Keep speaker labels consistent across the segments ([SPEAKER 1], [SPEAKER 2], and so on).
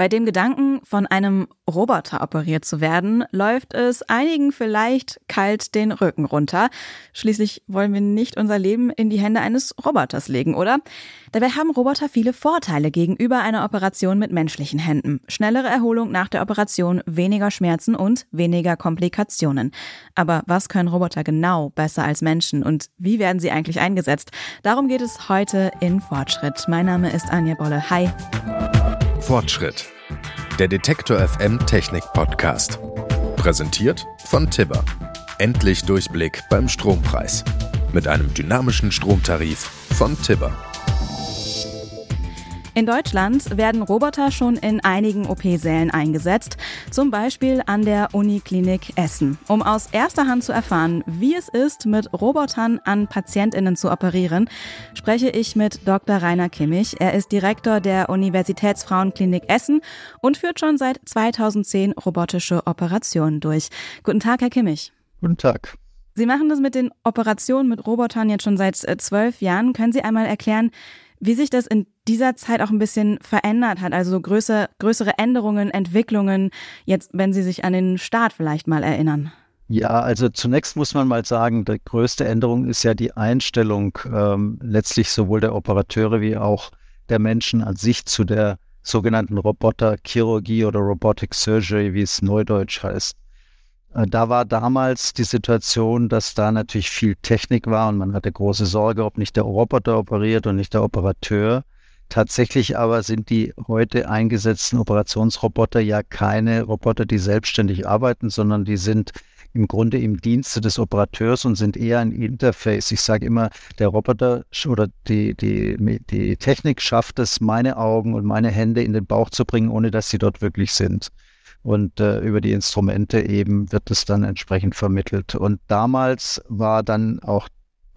[SPEAKER 1] Bei dem Gedanken, von einem Roboter operiert zu werden, läuft es einigen vielleicht kalt den Rücken runter. Schließlich wollen wir nicht unser Leben in die Hände eines Roboters legen, oder? Dabei haben Roboter viele Vorteile gegenüber einer Operation mit menschlichen Händen. Schnellere Erholung nach der Operation, weniger Schmerzen und weniger Komplikationen. Aber was können Roboter genau besser als Menschen und wie werden sie eigentlich eingesetzt? Darum geht es heute in Fortschritt. Mein Name ist Anja Bolle. Hi.
[SPEAKER 2] Fortschritt. Der Detektor FM Technik Podcast. Präsentiert von Tibber. Endlich Durchblick beim Strompreis. Mit einem dynamischen Stromtarif von Tibber.
[SPEAKER 1] In Deutschland werden Roboter schon in einigen OP-Sälen eingesetzt, zum Beispiel an der Uniklinik Essen. Um aus erster Hand zu erfahren, wie es ist, mit Robotern an PatientInnen zu operieren, spreche ich mit Dr. Rainer Kimmich. Er ist Direktor der Universitätsfrauenklinik Essen und führt schon seit 2010 robotische Operationen durch. Guten Tag, Herr Kimmich.
[SPEAKER 3] Guten Tag.
[SPEAKER 1] Sie machen das mit den Operationen mit Robotern jetzt schon seit äh, zwölf Jahren. Können Sie einmal erklären, wie sich das in dieser Zeit auch ein bisschen verändert hat, also größere, größere Änderungen, Entwicklungen, jetzt wenn Sie sich an den Start vielleicht mal erinnern.
[SPEAKER 3] Ja, also zunächst muss man mal sagen, die größte Änderung ist ja die Einstellung ähm, letztlich sowohl der Operateure wie auch der Menschen an sich zu der sogenannten Roboterchirurgie oder Robotic Surgery, wie es neudeutsch heißt. Äh, da war damals die Situation, dass da natürlich viel Technik war und man hatte große Sorge, ob nicht der Roboter operiert und nicht der Operateur. Tatsächlich aber sind die heute eingesetzten Operationsroboter ja keine Roboter, die selbstständig arbeiten, sondern die sind im Grunde im Dienste des Operateurs und sind eher ein Interface. Ich sage immer, der Roboter oder die, die, die Technik schafft es, meine Augen und meine Hände in den Bauch zu bringen, ohne dass sie dort wirklich sind und äh, über die Instrumente eben wird es dann entsprechend vermittelt. Und damals war dann auch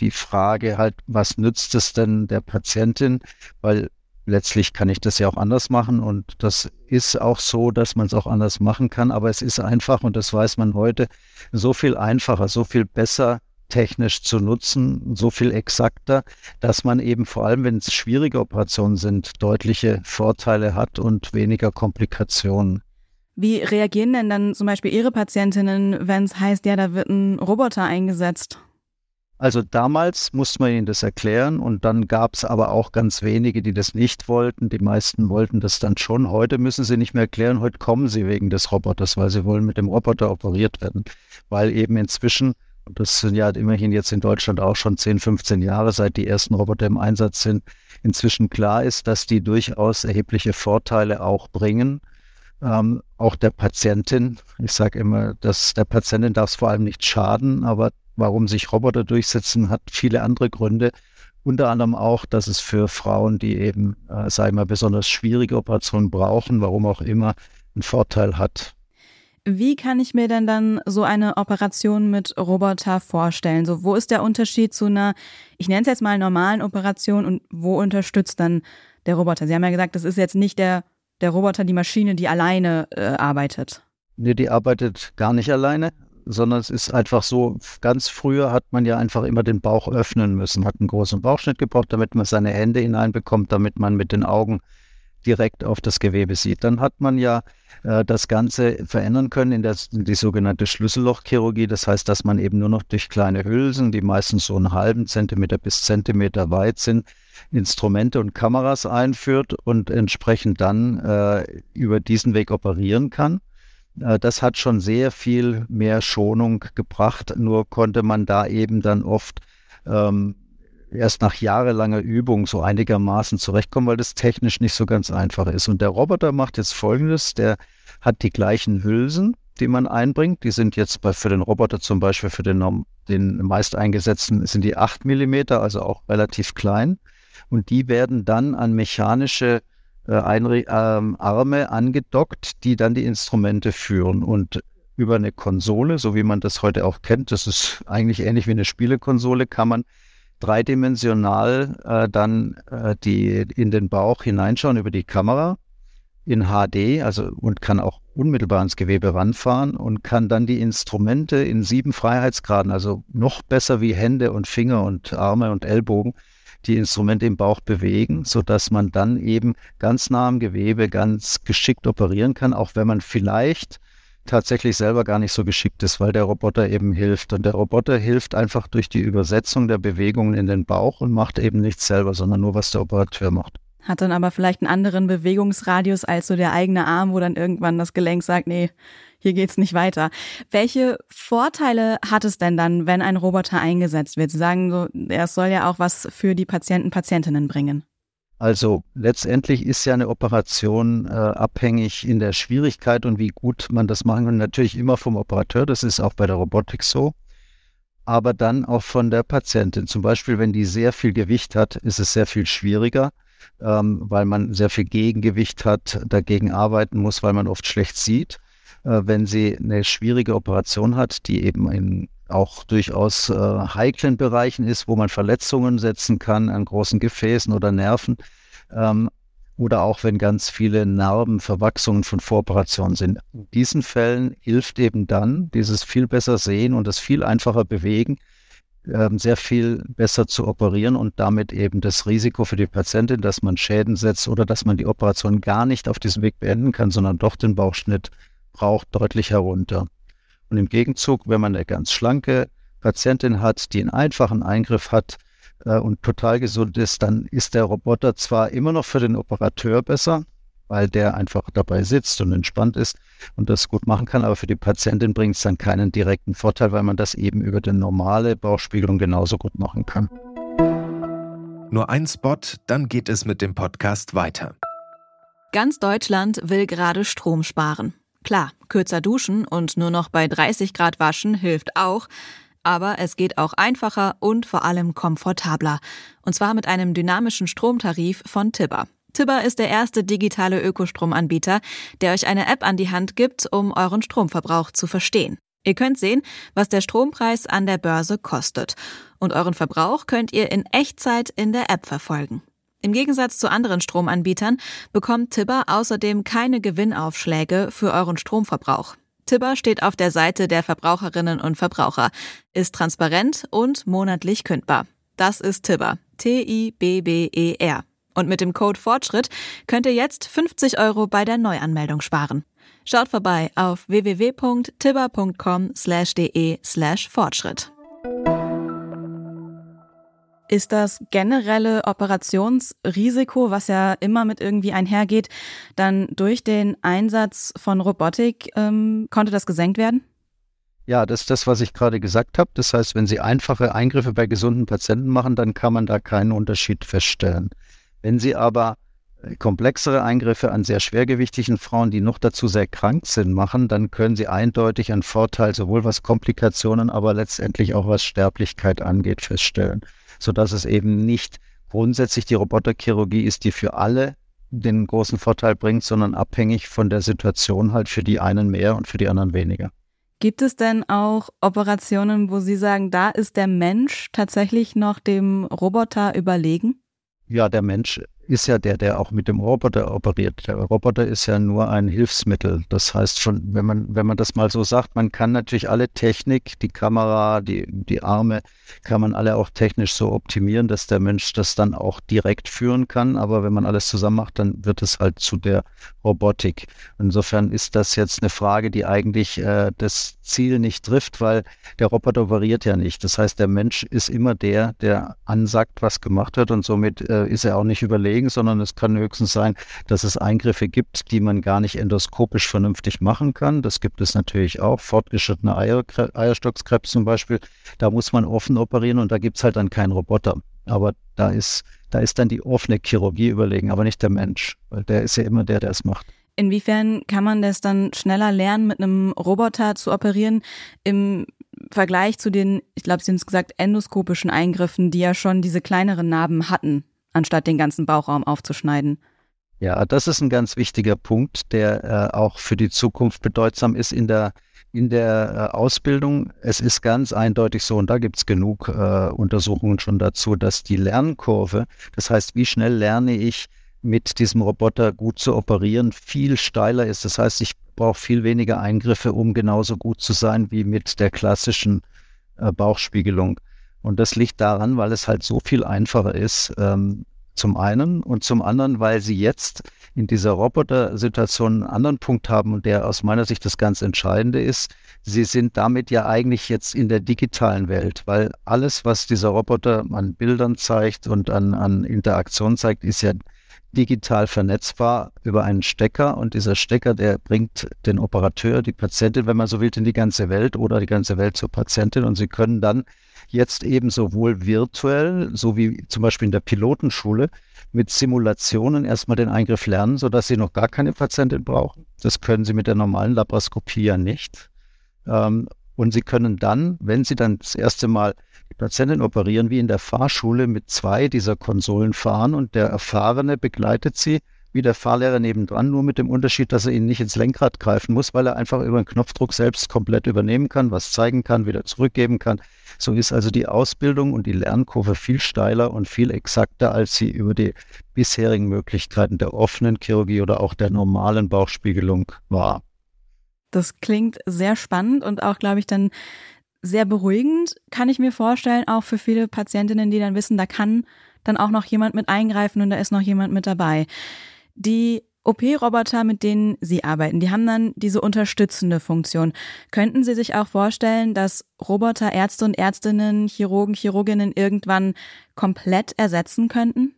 [SPEAKER 3] die Frage halt, was nützt es denn der Patientin? Weil letztlich kann ich das ja auch anders machen und das ist auch so, dass man es auch anders machen kann, aber es ist einfach und das weiß man heute so viel einfacher, so viel besser technisch zu nutzen, so viel exakter, dass man eben vor allem, wenn es schwierige Operationen sind, deutliche Vorteile hat und weniger Komplikationen.
[SPEAKER 1] Wie reagieren denn dann zum Beispiel Ihre Patientinnen, wenn es heißt, ja, da wird ein Roboter eingesetzt?
[SPEAKER 3] Also damals musste man ihnen das erklären und dann gab es aber auch ganz wenige, die das nicht wollten. Die meisten wollten das dann schon. Heute müssen sie nicht mehr erklären, heute kommen sie wegen des Roboters, weil sie wollen mit dem Roboter operiert werden. Weil eben inzwischen, und das sind ja immerhin jetzt in Deutschland auch schon 10, 15 Jahre, seit die ersten Roboter im Einsatz sind, inzwischen klar ist, dass die durchaus erhebliche Vorteile auch bringen ähm, auch der Patientin. Ich sage immer, dass der Patientin darf es vor allem nicht schaden, aber warum sich Roboter durchsetzen, hat viele andere Gründe. Unter anderem auch, dass es für Frauen, die eben, äh, sage ich mal, besonders schwierige Operationen brauchen, warum auch immer, einen Vorteil hat.
[SPEAKER 1] Wie kann ich mir denn dann so eine Operation mit Roboter vorstellen? So, wo ist der Unterschied zu einer, ich nenne es jetzt mal normalen Operation und wo unterstützt dann der Roboter? Sie haben ja gesagt, das ist jetzt nicht der der Roboter die Maschine, die alleine äh, arbeitet?
[SPEAKER 3] Nee, die arbeitet gar nicht alleine, sondern es ist einfach so, ganz früher hat man ja einfach immer den Bauch öffnen müssen, hat einen großen Bauchschnitt gebraucht, damit man seine Hände hineinbekommt, damit man mit den Augen direkt auf das Gewebe sieht. Dann hat man ja äh, das Ganze verändern können in, der, in die sogenannte Schlüssellochchirurgie. Das heißt, dass man eben nur noch durch kleine Hülsen, die meistens so einen halben Zentimeter bis Zentimeter weit sind, Instrumente und Kameras einführt und entsprechend dann äh, über diesen Weg operieren kann. Äh, das hat schon sehr viel mehr Schonung gebracht, nur konnte man da eben dann oft ähm, erst nach jahrelanger Übung so einigermaßen zurechtkommen, weil das technisch nicht so ganz einfach ist. Und der Roboter macht jetzt Folgendes, der hat die gleichen Hülsen, die man einbringt. Die sind jetzt bei, für den Roboter zum Beispiel, für den, den meist eingesetzten, sind die 8 Millimeter, also auch relativ klein. Und die werden dann an mechanische äh, äh, Arme angedockt, die dann die Instrumente führen. Und über eine Konsole, so wie man das heute auch kennt, das ist eigentlich ähnlich wie eine Spielekonsole, kann man dreidimensional äh, dann äh, die in den Bauch hineinschauen über die Kamera in HD, also und kann auch unmittelbar ans Gewebe ranfahren und kann dann die Instrumente in sieben Freiheitsgraden, also noch besser wie Hände und Finger und Arme und Ellbogen, die Instrumente im Bauch bewegen, sodass man dann eben ganz nah am Gewebe ganz geschickt operieren kann, auch wenn man vielleicht tatsächlich selber gar nicht so geschickt ist, weil der Roboter eben hilft. Und der Roboter hilft einfach durch die Übersetzung der Bewegungen in den Bauch und macht eben nichts selber, sondern nur, was der Operateur macht.
[SPEAKER 1] Hat dann aber vielleicht einen anderen Bewegungsradius als so der eigene Arm, wo dann irgendwann das Gelenk sagt, nee, hier geht's nicht weiter. Welche Vorteile hat es denn dann, wenn ein Roboter eingesetzt wird? Sie sagen so, er soll ja auch was für die Patienten, Patientinnen bringen.
[SPEAKER 3] Also letztendlich ist ja eine Operation äh, abhängig in der Schwierigkeit und wie gut man das machen kann. Natürlich immer vom Operateur, das ist auch bei der Robotik so, aber dann auch von der Patientin. Zum Beispiel, wenn die sehr viel Gewicht hat, ist es sehr viel schwieriger, ähm, weil man sehr viel Gegengewicht hat, dagegen arbeiten muss, weil man oft schlecht sieht. Äh, wenn sie eine schwierige Operation hat, die eben in auch durchaus äh, heiklen Bereichen ist, wo man Verletzungen setzen kann an großen Gefäßen oder Nerven. Ähm, oder auch wenn ganz viele Narben, Verwachsungen von Voroperationen sind. In diesen Fällen hilft eben dann dieses viel besser sehen und das viel einfacher bewegen, sehr viel besser zu operieren und damit eben das Risiko für die Patientin, dass man Schäden setzt oder dass man die Operation gar nicht auf diesem Weg beenden kann, sondern doch den Bauchschnitt braucht, deutlich herunter. Und im Gegenzug, wenn man eine ganz schlanke Patientin hat, die einen einfachen Eingriff hat äh, und total gesund ist, dann ist der Roboter zwar immer noch für den Operateur besser, weil der einfach dabei sitzt und entspannt ist und das gut machen kann, aber für die Patientin bringt es dann keinen direkten Vorteil, weil man das eben über die normale Bauchspiegelung genauso gut machen kann.
[SPEAKER 2] Nur ein Spot, dann geht es mit dem Podcast weiter.
[SPEAKER 1] Ganz Deutschland will gerade Strom sparen. Klar, kürzer duschen und nur noch bei 30 Grad waschen hilft auch, aber es geht auch einfacher und vor allem komfortabler. Und zwar mit einem dynamischen Stromtarif von Tibber. Tibber ist der erste digitale Ökostromanbieter, der euch eine App an die Hand gibt, um euren Stromverbrauch zu verstehen. Ihr könnt sehen, was der Strompreis an der Börse kostet. Und euren Verbrauch könnt ihr in Echtzeit in der App verfolgen. Im Gegensatz zu anderen Stromanbietern bekommt Tibber außerdem keine Gewinnaufschläge für euren Stromverbrauch. Tibber steht auf der Seite der Verbraucherinnen und Verbraucher, ist transparent und monatlich kündbar. Das ist Tibber. T-I-B-B-E-R. Und mit dem Code Fortschritt könnt ihr jetzt 50 Euro bei der Neuanmeldung sparen. Schaut vorbei auf www.tibber.com slash de slash Fortschritt. Ist das generelle Operationsrisiko, was ja immer mit irgendwie einhergeht, dann durch den Einsatz von Robotik, ähm, konnte das gesenkt werden?
[SPEAKER 3] Ja, das ist das, was ich gerade gesagt habe. Das heißt, wenn Sie einfache Eingriffe bei gesunden Patienten machen, dann kann man da keinen Unterschied feststellen. Wenn Sie aber äh, komplexere Eingriffe an sehr schwergewichtigen Frauen, die noch dazu sehr krank sind, machen, dann können sie eindeutig einen Vorteil sowohl was Komplikationen, aber letztendlich auch was Sterblichkeit angeht, feststellen sodass es eben nicht grundsätzlich die Roboterchirurgie ist, die für alle den großen Vorteil bringt, sondern abhängig von der Situation halt für die einen mehr und für die anderen weniger.
[SPEAKER 1] Gibt es denn auch Operationen, wo Sie sagen, da ist der Mensch tatsächlich noch dem Roboter überlegen?
[SPEAKER 3] Ja, der Mensch ist ja der, der auch mit dem Roboter operiert. Der Roboter ist ja nur ein Hilfsmittel. Das heißt schon, wenn man, wenn man das mal so sagt, man kann natürlich alle Technik, die Kamera, die, die Arme, kann man alle auch technisch so optimieren, dass der Mensch das dann auch direkt führen kann. Aber wenn man alles zusammen macht, dann wird es halt zu der Robotik. Insofern ist das jetzt eine Frage, die eigentlich äh, das Ziel nicht trifft, weil der Roboter operiert ja nicht. Das heißt, der Mensch ist immer der, der ansagt, was gemacht wird und somit äh, ist er auch nicht überlegt belegen, sondern es kann höchstens sein, dass es Eingriffe gibt, die man gar nicht endoskopisch vernünftig machen kann. Das gibt es natürlich auch. Fortgeschrittene Eier, Eierstockskrebs zum Beispiel, da muss man offen operieren und da gibt es halt dann keinen Roboter. Aber da ist, da ist dann die offene Chirurgie überlegen, aber nicht der Mensch, weil der ist ja immer der, der es macht.
[SPEAKER 1] Inwiefern kann man das dann schneller lernen, mit einem Roboter zu operieren im Vergleich zu den, ich glaube, Sie haben es gesagt, endoskopischen Eingriffen, die ja schon diese kleineren Narben hatten? Anstatt den ganzen Bauchraum aufzuschneiden.
[SPEAKER 3] Ja, das ist ein ganz wichtiger Punkt, der äh, auch für die Zukunft bedeutsam ist in der, in der äh, Ausbildung. Es ist ganz eindeutig so, und da gibt es genug äh, Untersuchungen schon dazu, dass die Lernkurve, das heißt, wie schnell lerne ich mit diesem Roboter gut zu operieren, viel steiler ist. Das heißt, ich brauche viel weniger Eingriffe, um genauso gut zu sein wie mit der klassischen äh, Bauchspiegelung. Und das liegt daran, weil es halt so viel einfacher ist, ähm, zum einen und zum anderen, weil sie jetzt in dieser Roboter-Situation einen anderen Punkt haben und der aus meiner Sicht das ganz Entscheidende ist. Sie sind damit ja eigentlich jetzt in der digitalen Welt, weil alles, was dieser Roboter an Bildern zeigt und an, an Interaktion zeigt, ist ja digital vernetzbar über einen Stecker und dieser Stecker, der bringt den Operateur, die Patientin, wenn man so will, in die ganze Welt oder die ganze Welt zur Patientin und sie können dann jetzt eben sowohl virtuell, so wie zum Beispiel in der Pilotenschule, mit Simulationen erstmal den Eingriff lernen, sodass sie noch gar keine Patientin brauchen. Das können sie mit der normalen Laparoskopie ja nicht. Ähm, und sie können dann, wenn sie dann das erste Mal die Patientin operieren, wie in der Fahrschule mit zwei dieser Konsolen fahren und der Erfahrene begleitet sie wie der Fahrlehrer nebendran, nur mit dem Unterschied, dass er ihnen nicht ins Lenkrad greifen muss, weil er einfach über den Knopfdruck selbst komplett übernehmen kann, was zeigen kann, wieder zurückgeben kann. So ist also die Ausbildung und die Lernkurve viel steiler und viel exakter, als sie über die bisherigen Möglichkeiten der offenen Chirurgie oder auch der normalen Bauchspiegelung war.
[SPEAKER 1] Das klingt sehr spannend und auch, glaube ich, dann sehr beruhigend, kann ich mir vorstellen, auch für viele Patientinnen, die dann wissen, da kann dann auch noch jemand mit eingreifen und da ist noch jemand mit dabei. Die OP-Roboter, mit denen Sie arbeiten, die haben dann diese unterstützende Funktion. Könnten Sie sich auch vorstellen, dass Roboter Ärzte und Ärztinnen, Chirurgen, Chirurginnen irgendwann komplett ersetzen könnten?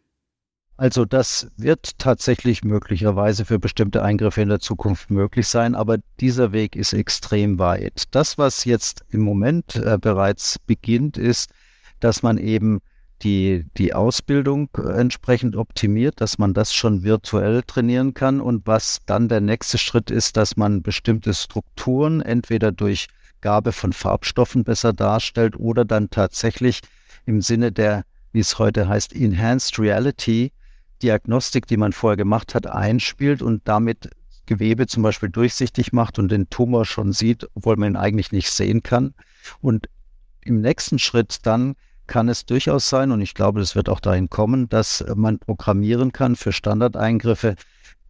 [SPEAKER 3] Also das wird tatsächlich möglicherweise für bestimmte Eingriffe in der Zukunft möglich sein, aber dieser Weg ist extrem weit. Das, was jetzt im Moment äh, bereits beginnt, ist, dass man eben die, die Ausbildung entsprechend optimiert, dass man das schon virtuell trainieren kann und was dann der nächste Schritt ist, dass man bestimmte Strukturen entweder durch Gabe von Farbstoffen besser darstellt oder dann tatsächlich im Sinne der, wie es heute heißt, Enhanced Reality Diagnostik, die man vorher gemacht hat, einspielt und damit Gewebe zum Beispiel durchsichtig macht und den Tumor schon sieht, obwohl man ihn eigentlich nicht sehen kann. Und im nächsten Schritt dann kann es durchaus sein, und ich glaube, es wird auch dahin kommen, dass man programmieren kann für Standardeingriffe,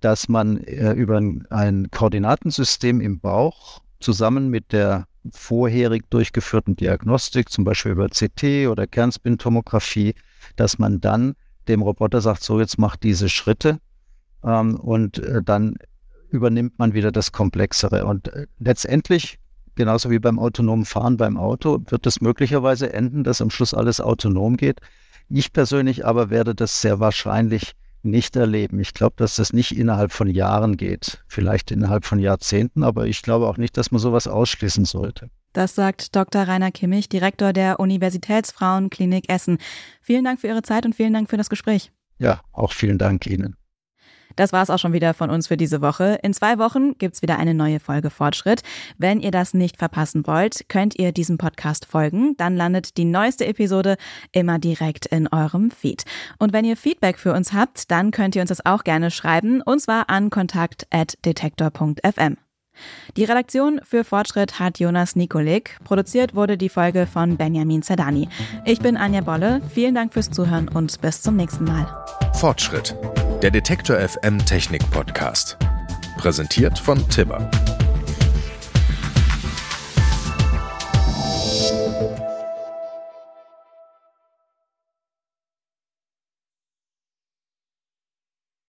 [SPEAKER 3] dass man äh, über ein, ein Koordinatensystem im Bauch zusammen mit der vorherig durchgeführten Diagnostik, zum Beispiel über CT oder Kernspintomographie, dass man dann dem Roboter sagt, so jetzt mach diese Schritte ähm, und äh, dann übernimmt man wieder das Komplexere. Und äh, letztendlich genauso wie beim autonomen Fahren beim Auto, wird es möglicherweise enden, dass am Schluss alles autonom geht. Ich persönlich aber werde das sehr wahrscheinlich nicht erleben. Ich glaube, dass das nicht innerhalb von Jahren geht, vielleicht innerhalb von Jahrzehnten, aber ich glaube auch nicht, dass man sowas ausschließen sollte.
[SPEAKER 1] Das sagt Dr. Rainer Kimmich, Direktor der Universitätsfrauenklinik Essen. Vielen Dank für Ihre Zeit und vielen Dank für das Gespräch.
[SPEAKER 3] Ja, auch vielen Dank Ihnen.
[SPEAKER 1] Das war's auch schon wieder von uns für diese Woche. In zwei Wochen gibt's wieder eine neue Folge Fortschritt. Wenn ihr das nicht verpassen wollt, könnt ihr diesem Podcast folgen. Dann landet die neueste Episode immer direkt in eurem Feed. Und wenn ihr Feedback für uns habt, dann könnt ihr uns das auch gerne schreiben. Und zwar an kontakt.detektor.fm. Die Redaktion für Fortschritt hat Jonas Nikolik. Produziert wurde die Folge von Benjamin Zerdani. Ich bin Anja Bolle. Vielen Dank fürs Zuhören und bis zum nächsten Mal.
[SPEAKER 2] Fortschritt der Detektor FM Technik Podcast. Präsentiert von Tibber.